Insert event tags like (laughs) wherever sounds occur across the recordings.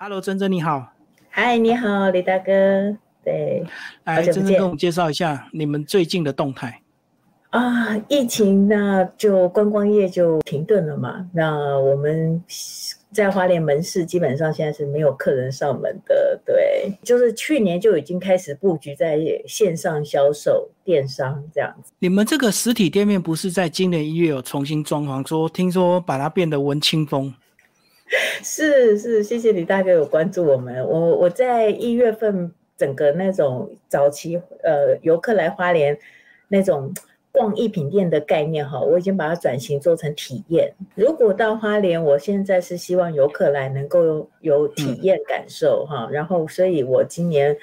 Hello，珍珍你好。嗨，你好，李大哥。对，来，珍珍跟我们介绍一下你们最近的动态。啊，疫情那就观光业就停顿了嘛。那我们在花莲门市基本上现在是没有客人上门的。对，就是去年就已经开始布局在线上销售、电商这样子。你们这个实体店面不是在今年一月有重新装潢，说听说把它变得文青风。(laughs) 是是，谢谢李大哥有关注我们。我我在一月份整个那种早期呃游客来花莲那种逛一品店的概念哈，我已经把它转型做成体验。如果到花莲，我现在是希望游客来能够有体验感受哈，然后所以我今年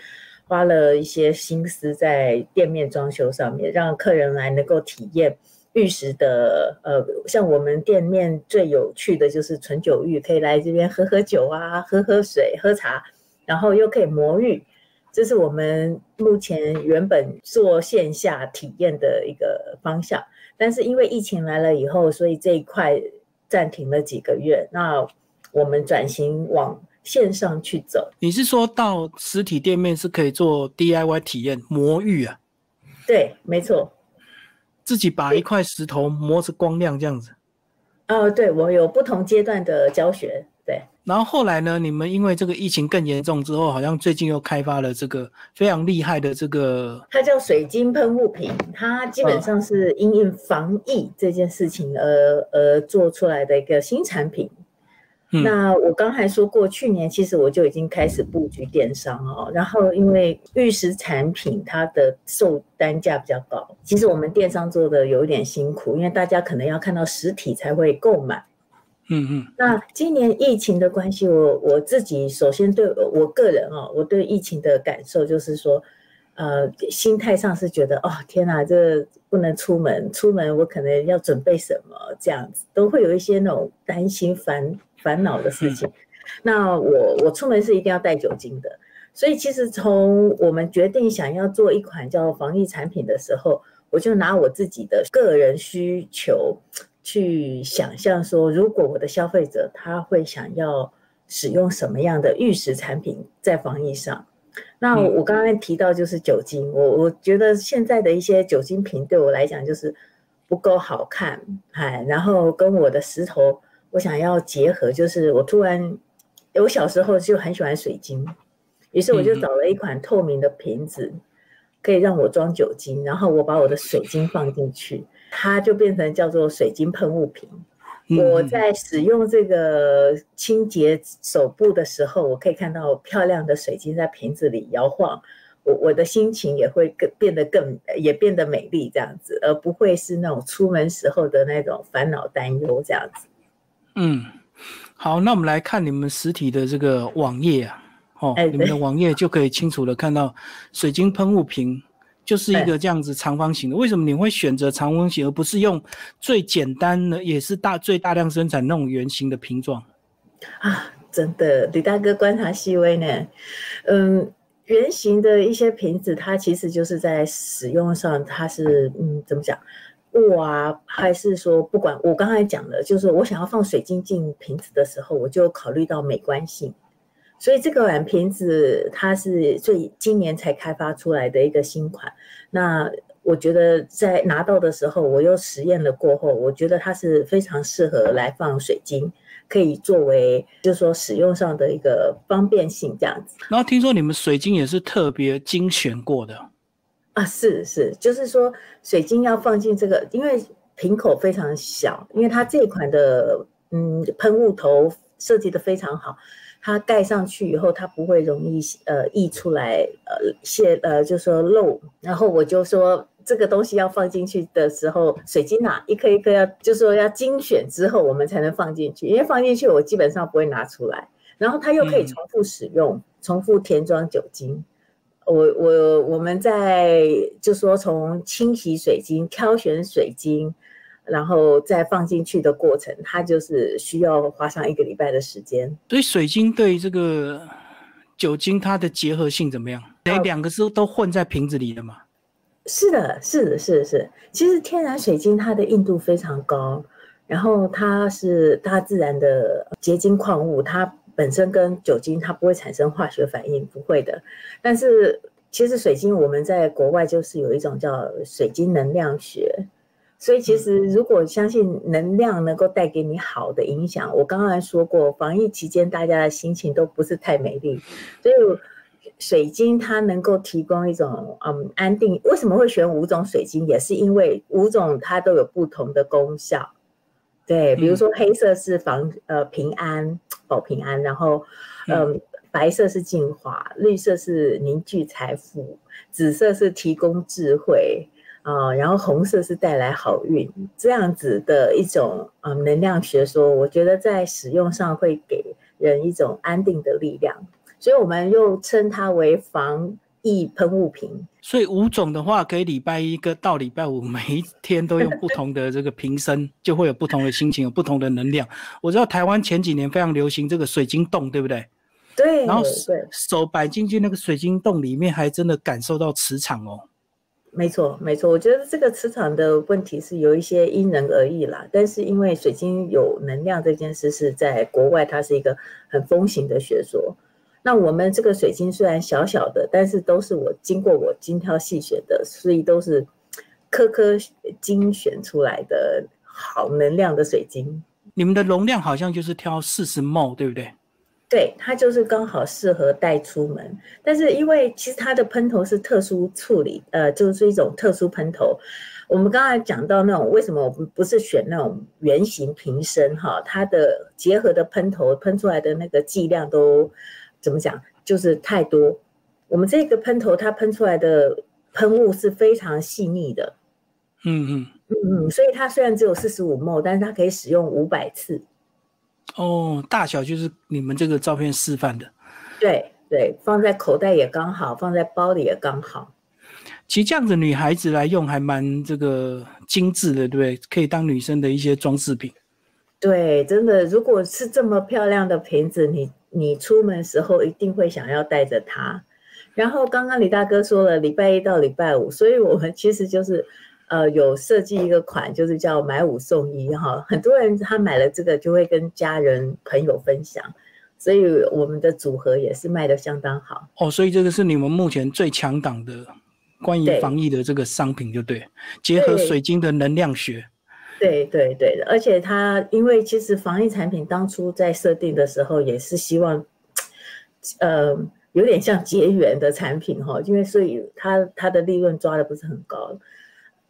花了一些心思在店面装修上面，让客人来能够体验。玉石的，呃，像我们店面最有趣的就是纯酒玉，可以来这边喝喝酒啊，喝喝水、喝茶，然后又可以磨玉，这是我们目前原本做线下体验的一个方向。但是因为疫情来了以后，所以这一块暂停了几个月。那我们转型往线上去走。你是说到实体店面是可以做 DIY 体验磨玉啊？对，没错。自己把一块石头磨成光亮这样子，(laughs) 哦，对我有不同阶段的教学，对。然后后来呢，你们因为这个疫情更严重之后，好像最近又开发了这个非常厉害的这个，它叫水晶喷雾瓶，它基本上是因应防疫这件事情而而做出来的一个新产品。那我刚才说过，去年其实我就已经开始布局电商哦。然后因为玉石产品它的售单价比较高，其实我们电商做的有一点辛苦，因为大家可能要看到实体才会购买。嗯嗯。那今年疫情的关系，我我自己首先对我个人哦，我对疫情的感受就是说，呃，心态上是觉得哦，天哪，这不能出门，出门我可能要准备什么这样子，都会有一些那种担心烦。烦恼的事情，那我我出门是一定要带酒精的，所以其实从我们决定想要做一款叫防疫产品的时候，我就拿我自己的个人需求去想象说，如果我的消费者他会想要使用什么样的玉石产品在防疫上，那我刚刚提到就是酒精，我我觉得现在的一些酒精瓶对我来讲就是不够好看，哎，然后跟我的石头。我想要结合，就是我突然，我小时候就很喜欢水晶，于是我就找了一款透明的瓶子，可以让我装酒精，然后我把我的水晶放进去，它就变成叫做水晶喷雾瓶。我在使用这个清洁手部的时候，我可以看到漂亮的水晶在瓶子里摇晃，我我的心情也会更变得更也变得美丽这样子，而不会是那种出门时候的那种烦恼担忧这样子。嗯，好，那我们来看你们实体的这个网页啊，哦，你们的网页就可以清楚的看到水晶喷雾瓶就是一个这样子长方形的。为什么你会选择长方形，而不是用最简单的，也是大最大量生产那种圆形的瓶状？啊，真的，李大哥观察细微呢。嗯，圆形的一些瓶子，它其实就是在使用上，它是嗯，怎么讲？啊，还是说不管我刚才讲的，就是我想要放水晶进瓶子的时候，我就考虑到美观性。所以这个碗瓶子它是最今年才开发出来的一个新款。那我觉得在拿到的时候，我又实验了过后，我觉得它是非常适合来放水晶，可以作为就是说使用上的一个方便性这样子。然后听说你们水晶也是特别精选过的。啊，是是，就是说水晶要放进这个，因为瓶口非常小，因为它这款的嗯喷雾头设计的非常好，它盖上去以后它不会容易呃溢出来呃泄呃就说漏，然后我就说这个东西要放进去的时候，水晶啊一颗一颗要就说要精选之后我们才能放进去，因为放进去我基本上不会拿出来，然后它又可以重复使用，重复填装酒精。我我我们在就说从清洗水晶、挑选水晶，然后再放进去的过程，它就是需要花上一个礼拜的时间。所以水晶对这个酒精它的结合性怎么样？等两个是都混在瓶子里的嘛？是的，是的，是的，是。其实天然水晶它的硬度非常高，然后它是大自然的结晶矿物，它。本身跟酒精它不会产生化学反应，不会的。但是其实水晶我们在国外就是有一种叫水晶能量学，所以其实如果相信能量能够带给你好的影响，我刚刚说过，防疫期间大家的心情都不是太美丽，所以。水晶它能够提供一种嗯安定，为什么会选五种水晶？也是因为五种它都有不同的功效。对，比如说黑色是防呃平安保平安，然后嗯白色是净化，绿色是凝聚财富，紫色是提供智慧啊，然后红色是带来好运。这样子的一种啊能量学说，我觉得在使用上会给人一种安定的力量。所以我们又称它为防疫喷雾瓶。所以五种的话，可以礼拜一个到礼拜五，每一天都用不同的这个瓶身，(laughs) 就会有不同的心情，有不同的能量。我知道台湾前几年非常流行这个水晶洞，对不对？对。然后手摆进去那个水晶洞里面，还真的感受到磁场哦。没错，没错。我觉得这个磁场的问题是有一些因人而异啦。但是因为水晶有能量这件事是在国外，它是一个很风行的学说。那我们这个水晶虽然小小的，但是都是我经过我精挑细选的，所以都是颗颗精选出来的好能量的水晶。你们的容量好像就是挑四十 ml，对不对？对，它就是刚好适合带出门。但是因为其实它的喷头是特殊处理，呃，就是一种特殊喷头。我们刚才讲到那种为什么我们不是选那种圆形瓶身哈？它的结合的喷头喷出来的那个剂量都。怎么讲？就是太多。我们这个喷头，它喷出来的喷雾是非常细腻的。嗯嗯嗯嗯，所以它虽然只有四十五 ml，但是它可以使用五百次。哦，大小就是你们这个照片示范的。对对，放在口袋也刚好，放在包里也刚好。其实这样子女孩子来用还蛮这个精致的，对不对？可以当女生的一些装饰品。对，真的，如果是这么漂亮的瓶子，你。你出门时候一定会想要带着它，然后刚刚李大哥说了礼拜一到礼拜五，所以我们其实就是呃有设计一个款，就是叫买五送一哈，很多人他买了这个就会跟家人朋友分享，所以我们的组合也是卖的相当好。哦，所以这个是你们目前最强档的关于防疫的这个商品，就对，结合水晶的能量学。对对对的，而且它因为其实防疫产品当初在设定的时候也是希望，呃，有点像结缘的产品哈，因为所以它它的利润抓的不是很高，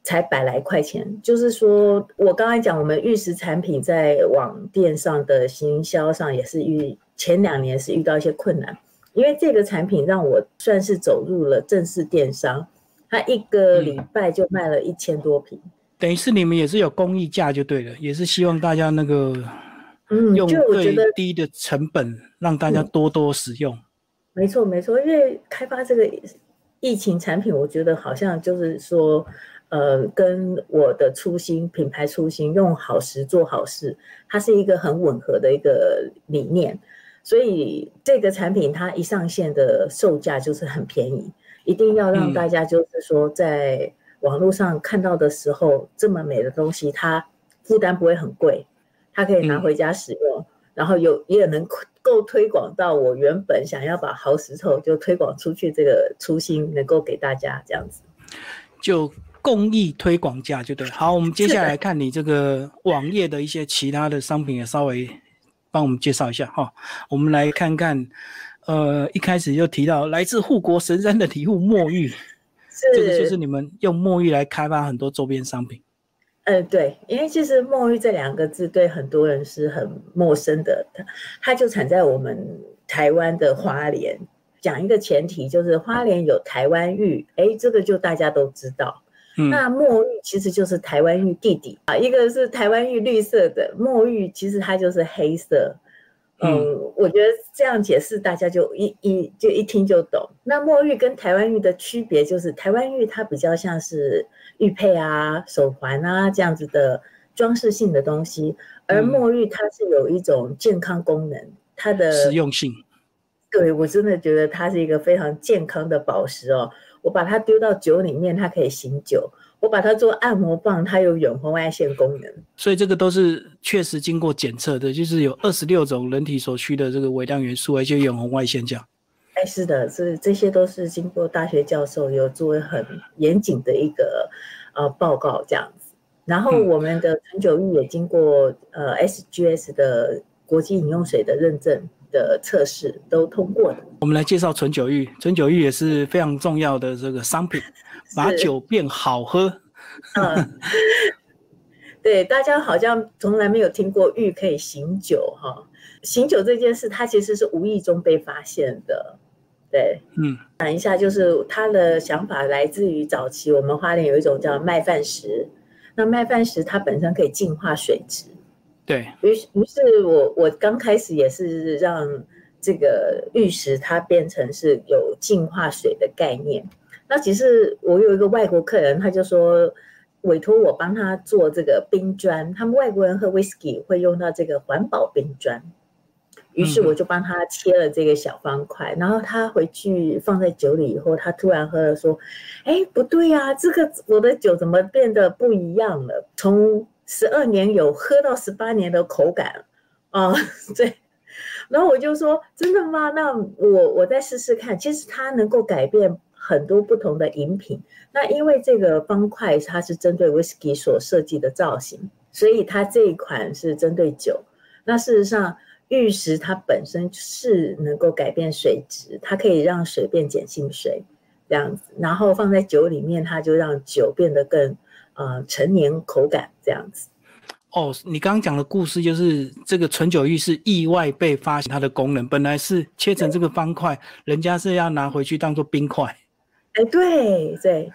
才百来块钱。就是说我刚才讲，我们玉石产品在网店上的行销上也是遇前两年是遇到一些困难，因为这个产品让我算是走入了正式电商，它一个礼拜就卖了一千多瓶。等于是你们也是有公益价就对了，也是希望大家那个，嗯，用最低的成本让大家多多使用。没错没错，因为开发这个疫情产品，我觉得好像就是说，呃，跟我的初心、品牌初心，用好时做好事，它是一个很吻合的一个理念。所以这个产品它一上线的售价就是很便宜，一定要让大家就是说在。网络上看到的时候，这么美的东西，它负担不会很贵，它可以拿回家使用，然后有也能够推广到我原本想要把好石头就推广出去这个初心，能够给大家这样子，就公益推广价就对。好，我们接下来看你这个网页的一些其他的商品，也稍微帮我们介绍一下哈。我们来看看，呃，一开始就提到来自护国神山的礼物墨玉。这个就是你们用墨玉来开发很多周边商品。呃，对，因为其实墨玉这两个字对很多人是很陌生的，它它就产在我们台湾的花莲。讲一个前提，就是花莲有台湾玉，哎，这个就大家都知道。那墨玉其实就是台湾玉弟弟啊，一个是台湾玉绿色的，墨玉其实它就是黑色。嗯，我觉得这样解释大家就一一就一听就懂。那墨玉跟台湾玉的区别就是，台湾玉它比较像是玉佩啊、手环啊这样子的装饰性的东西，而墨玉它是有一种健康功能，它的实用性。(laughs) 对我真的觉得它是一个非常健康的宝石哦。我把它丢到酒里面，它可以醒酒；我把它做按摩棒，它有远红外线功能。所以这个都是确实经过检测的，就是有二十六种人体所需的这个微量元素，而且远红外线这样。哎，是的，是这些都是经过大学教授有做很严谨的一个呃报告这样子。然后我们的纯酒玉也经过呃 SGS 的国际饮用水的认证的测试都通过的。我们来介绍纯酒玉，纯酒玉也是非常重要的这个商品，把酒变好喝。嗯，对，大家好像从来没有听过玉可以醒酒哈。醒酒这件事，它其实是无意中被发现的。对，嗯，讲一下，就是他的想法来自于早期我们花莲有一种叫麦饭石，那麦饭石它本身可以净化水质，对于是，于是我我刚开始也是让这个玉石它变成是有净化水的概念。那其实我有一个外国客人，他就说委托我帮他做这个冰砖，他们外国人喝 whisky 会用到这个环保冰砖。于是我就帮他切了这个小方块，然后他回去放在酒里以后，他突然喝了，说：“哎，不对呀，这个我的酒怎么变得不一样了？从十二年有喝到十八年的口感啊，(laughs) 对。”然后我就说：“真的吗？那我我再试试看。其实它能够改变很多不同的饮品。那因为这个方块它是针对 whisky 所设计的造型，所以它这一款是针对酒。那事实上。”玉石它本身是能够改变水质，它可以让水变碱性水这样子，然后放在酒里面，它就让酒变得更呃陈年口感这样子。哦，你刚刚讲的故事就是这个纯酒玉是意外被发现它的功能，本来是切成这个方块，人家是要拿回去当做冰块。哎，对对，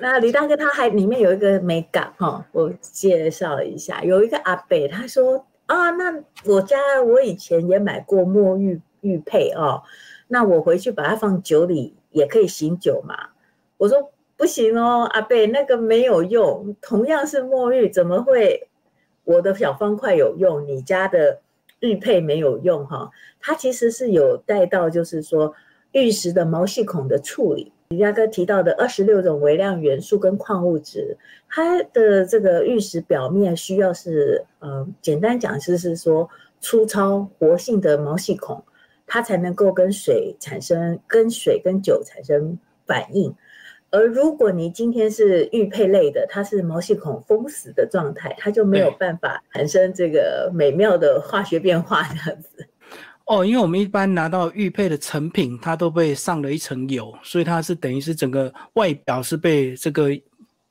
那李大哥他还里面有一个美感哈，我介绍一下，有一个阿北他说。啊，那我家我以前也买过墨玉玉佩哦，那我回去把它放酒里也可以醒酒嘛？我说不行哦，阿贝那个没有用，同样是墨玉，怎么会我的小方块有用，你家的玉佩没有用哈？它其实是有带到，就是说玉石的毛细孔的处理。李家哥提到的二十六种微量元素跟矿物质，它的这个玉石表面需要是，呃，简单讲就是说粗糙活性的毛细孔，它才能够跟水产生跟水跟酒产生反应。而如果你今天是玉佩类的，它是毛细孔封死的状态，它就没有办法产生这个美妙的化学变化这样子。哦，因为我们一般拿到玉佩的成品，它都被上了一层油，所以它是等于是整个外表是被这个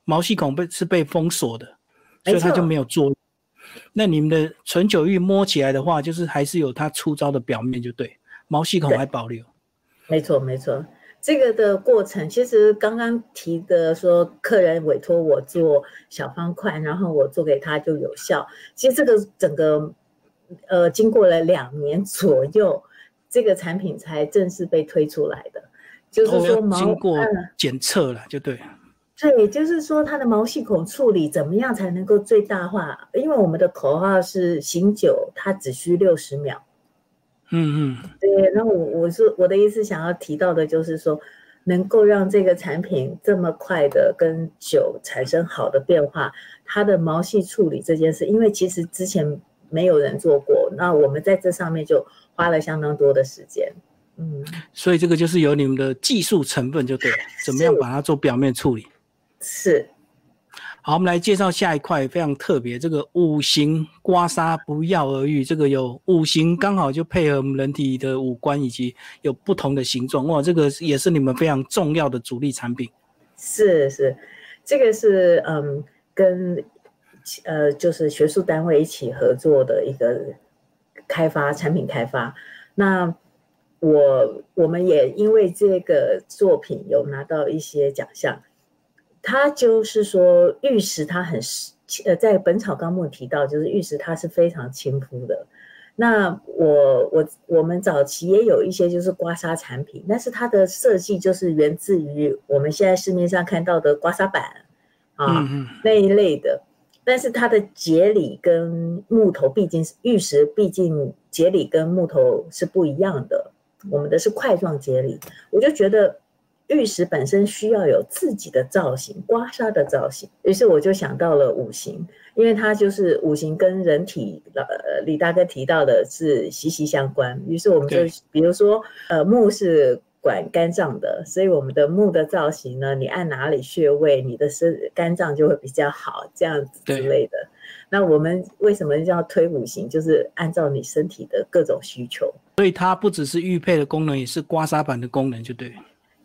毛细孔被是被封锁的，所以它就没有作用。那你们的纯酒玉摸起来的话，就是还是有它粗糙的表面，就对，毛细孔还保留。没错，没错，这个的过程其实刚刚提的说，客人委托我做小方块，然后我做给他就有效。其实这个整个。呃，经过了两年左右，这个产品才正式被推出来的。就是说，经过检测了，就对。对，就是说它的毛细孔处理怎么样才能够最大化？因为我们的口号是醒酒，它只需六十秒。嗯嗯。对，那我我是我的意思，想要提到的就是说，能够让这个产品这么快的跟酒产生好的变化，它的毛细处理这件事，因为其实之前。没有人做过，那我们在这上面就花了相当多的时间，嗯，所以这个就是有你们的技术成分就对了，怎么样把它做表面处理？是。好，我们来介绍下一块非常特别，这个五行刮痧不药而愈，这个有五行刚好就配合我们人体的五官以及有不同的形状，哇，这个也是你们非常重要的主力产品。是是，这个是嗯跟。呃，就是学术单位一起合作的一个开发产品开发。那我我们也因为这个作品有拿到一些奖项。它就是说玉石它很呃，在《本草纲目》提到，就是玉石它是非常亲肤的。那我我我们早期也有一些就是刮痧产品，但是它的设计就是源自于我们现在市面上看到的刮痧板啊那一类的。但是它的节理跟木头毕竟是玉石，毕竟节理跟木头是不一样的。我们的是块状节理，我就觉得玉石本身需要有自己的造型，刮痧的造型。于是我就想到了五行，因为它就是五行跟人体，呃，李大哥提到的是息息相关。于是我们就比如说，呃，木是管肝脏的，所以我们的木的造型呢，你按哪里穴位，你的身肝脏就会比较好，这样子之类的。那我们为什么叫推五行？就是按照你身体的各种需求。所以它不只是玉佩的功能，也是刮痧板的功能，就对。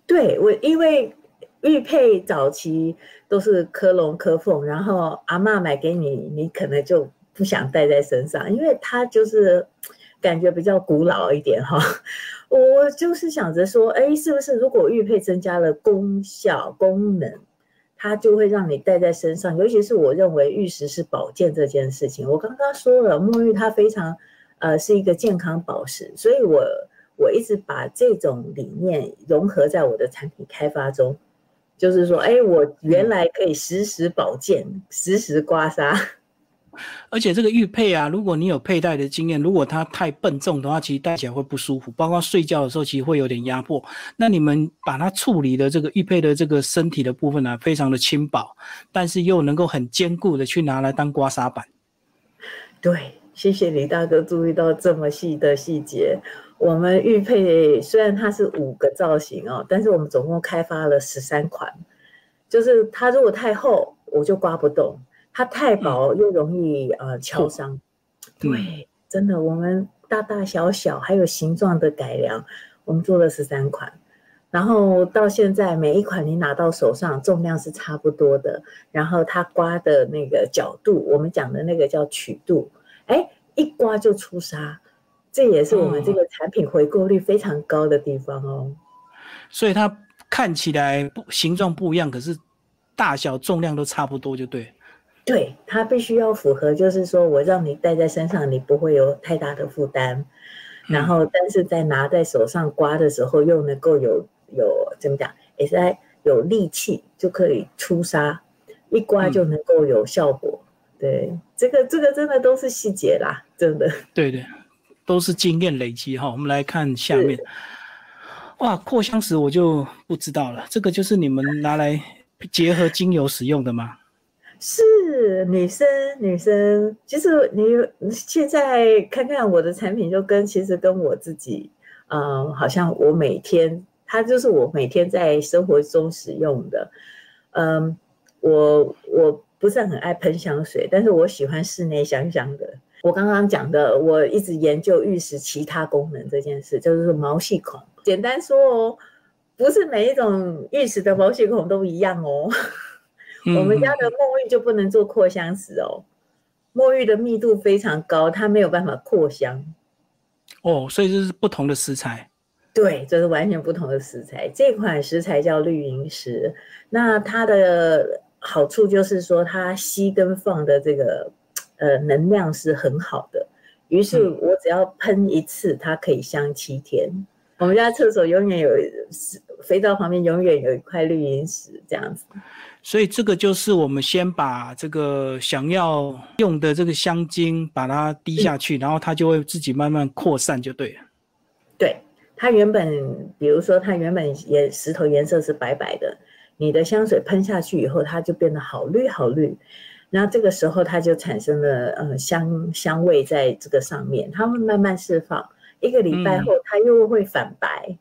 对我，因为玉佩早期都是科龙科凤，然后阿妈买给你，你可能就不想戴在身上，因为它就是感觉比较古老一点哈。(laughs) 我就是想着说，哎，是不是如果玉佩增加了功效功能，它就会让你戴在身上？尤其是我认为玉石是保健这件事情，我刚刚说了，沐浴它非常呃是一个健康宝石，所以我。我一直把这种理念融合在我的产品开发中，就是说，哎，我原来可以实时保健、实时刮痧，而且这个玉佩啊，如果你有佩戴的经验，如果它太笨重的话，其实戴起来会不舒服，包括睡觉的时候，其实会有点压迫。那你们把它处理的这个玉佩的这个身体的部分呢，非常的轻薄，但是又能够很坚固的去拿来当刮痧板。对，谢谢李大哥注意到这么细的细节。我们玉佩虽然它是五个造型哦，但是我们总共开发了十三款。就是它如果太厚，我就刮不动；它太薄又容易呃敲伤。对，真的，我们大大小小还有形状的改良，我们做了十三款。然后到现在每一款你拿到手上重量是差不多的，然后它刮的那个角度，我们讲的那个叫曲度，哎，一刮就出痧。这也是我们这个产品回购率非常高的地方哦，所以它看起来不形状不一样，可是大小重量都差不多，就对。对，它必须要符合，就是说我让你戴在身上，你不会有太大的负担，然后但是在拿在手上刮的时候，又能够有有怎么讲，也是在有力气就可以出痧，一刮就能够有效果。对，这个这个真的都是细节啦，真的。对对。都是经验累积哈，我们来看下面。哇，扩香石我就不知道了，这个就是你们拿来结合精油使用的吗？是女生，女生。其实你现在看看我的产品，就跟其实跟我自己，嗯，好像我每天，它就是我每天在生活中使用的。嗯，我我不是很爱喷香水，但是我喜欢室内香香的。我刚刚讲的，我一直研究玉石其他功能这件事，就是毛细孔。简单说哦，不是每一种玉石的毛细孔都一样哦。我们家的墨玉就不能做扩香石哦，墨玉的密度非常高，它没有办法扩香。哦，所以这是不同的食材。对，这是完全不同的食材。这款食材叫绿萤石，那它的好处就是说，它吸跟放的这个。呃，能量是很好的，于是我只要喷一次，它可以香七天。我们家厕所永远有肥皂旁边永远有一块绿萤石，这样子。所以这个就是我们先把这个想要用的这个香精把它滴下去，然后它就会自己慢慢扩散，就对了。对，它原本，比如说它原本也石头颜色是白白的，你的香水喷下去以后，它就变得好绿好绿。那这个时候，它就产生了呃香香味在这个上面，它会慢慢释放。一个礼拜后，它又会反白。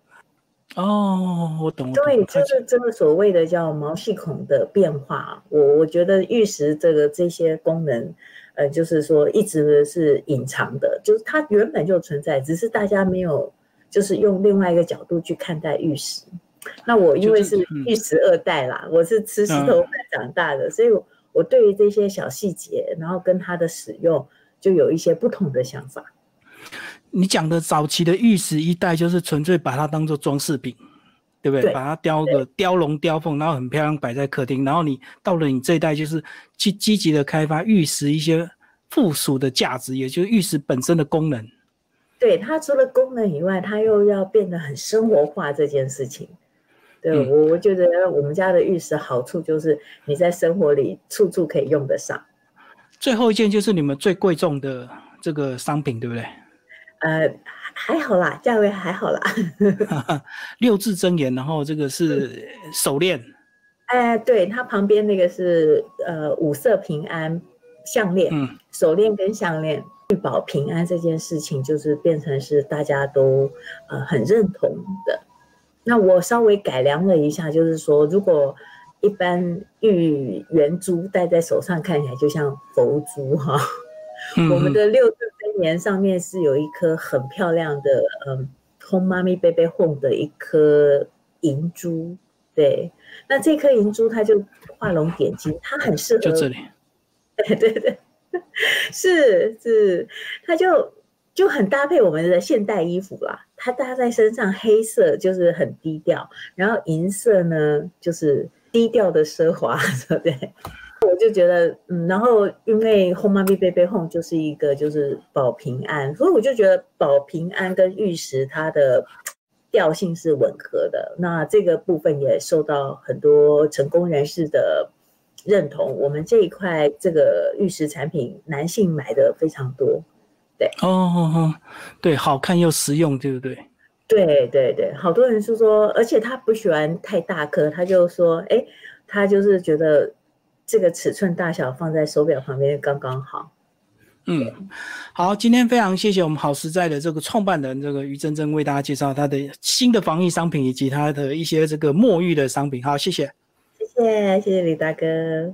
哦，我懂。对，就是这个所谓的叫毛细孔的变化。我我觉得玉石这个这些功能，呃，就是说一直是隐藏的，就是它原本就存在，只是大家没有就是用另外一个角度去看待玉石。那我因为是玉石二代啦，我是吃石头饭长大的，所以。我对于这些小细节，然后跟它的使用，就有一些不同的想法。你讲的早期的玉石一代，就是纯粹把它当做装饰品，对不对？把它雕个雕龙雕凤，然后很漂亮摆在客厅。然后你到了你这一代，就是去积极的开发玉石一些附属的价值，也就是玉石本身的功能。对它除了功能以外，它又要变得很生活化这件事情。对我，我觉得我们家的玉石好处就是你在生活里处处可以用得上。最后一件就是你们最贵重的这个商品，对不对？呃，还好啦，价位还好啦。(laughs) (laughs) 六字真言，然后这个是手链。哎，对，它旁边那个是呃五色平安项链，嗯，手链跟项链，确保平安这件事情，就是变成是大家都呃很认同的。那我稍微改良了一下，就是说，如果一般玉圆珠戴在手上，看起来就像佛珠哈。我们的六字真言上面是有一颗很漂亮的，嗯，Home Mommy Baby Home 的一颗银珠。对，那这颗银珠它就画龙点睛，它很适合。就这里。(laughs) 对对对，是是，它就就很搭配我们的现代衣服啦。它搭在身上，黑色就是很低调，然后银色呢就是低调的奢华，对 (laughs) 不对？我就觉得，嗯，然后因为 Home Me Baby Home 就是一个就是保平安，所以我就觉得保平安跟玉石它的。调性是吻合的，那这个部分也受到很多成功人士的认同。我们这一块这个玉石产品，男性买的非常多。对，哦哦哦，对，好看又实用，对不对？对对对，好多人是说，而且他不喜欢太大颗，他就说，哎，他就是觉得这个尺寸大小放在手表旁边刚刚好。嗯，好，今天非常谢谢我们好实在的这个创办人这个于真真为大家介绍他的新的防疫商品以及他的一些这个墨玉的商品。好，谢谢，谢谢，谢谢李大哥。